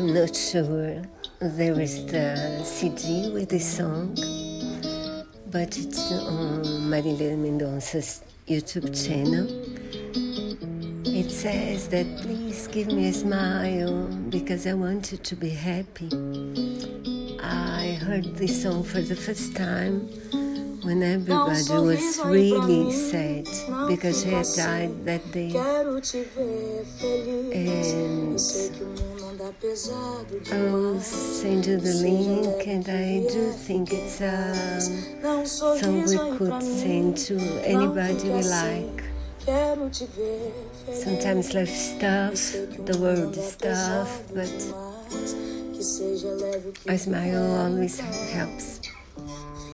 I'm not sure there is the CD with this song, but it's on Marília Mendonça's YouTube channel. It says that please give me a smile because I want you to be happy. I heard this song for the first time when everybody was really sad because she had died that day. I will send you the link, and I do think it's a song we could send to anybody we like. Sometimes life stuff, the world stuff, but a smile always helps.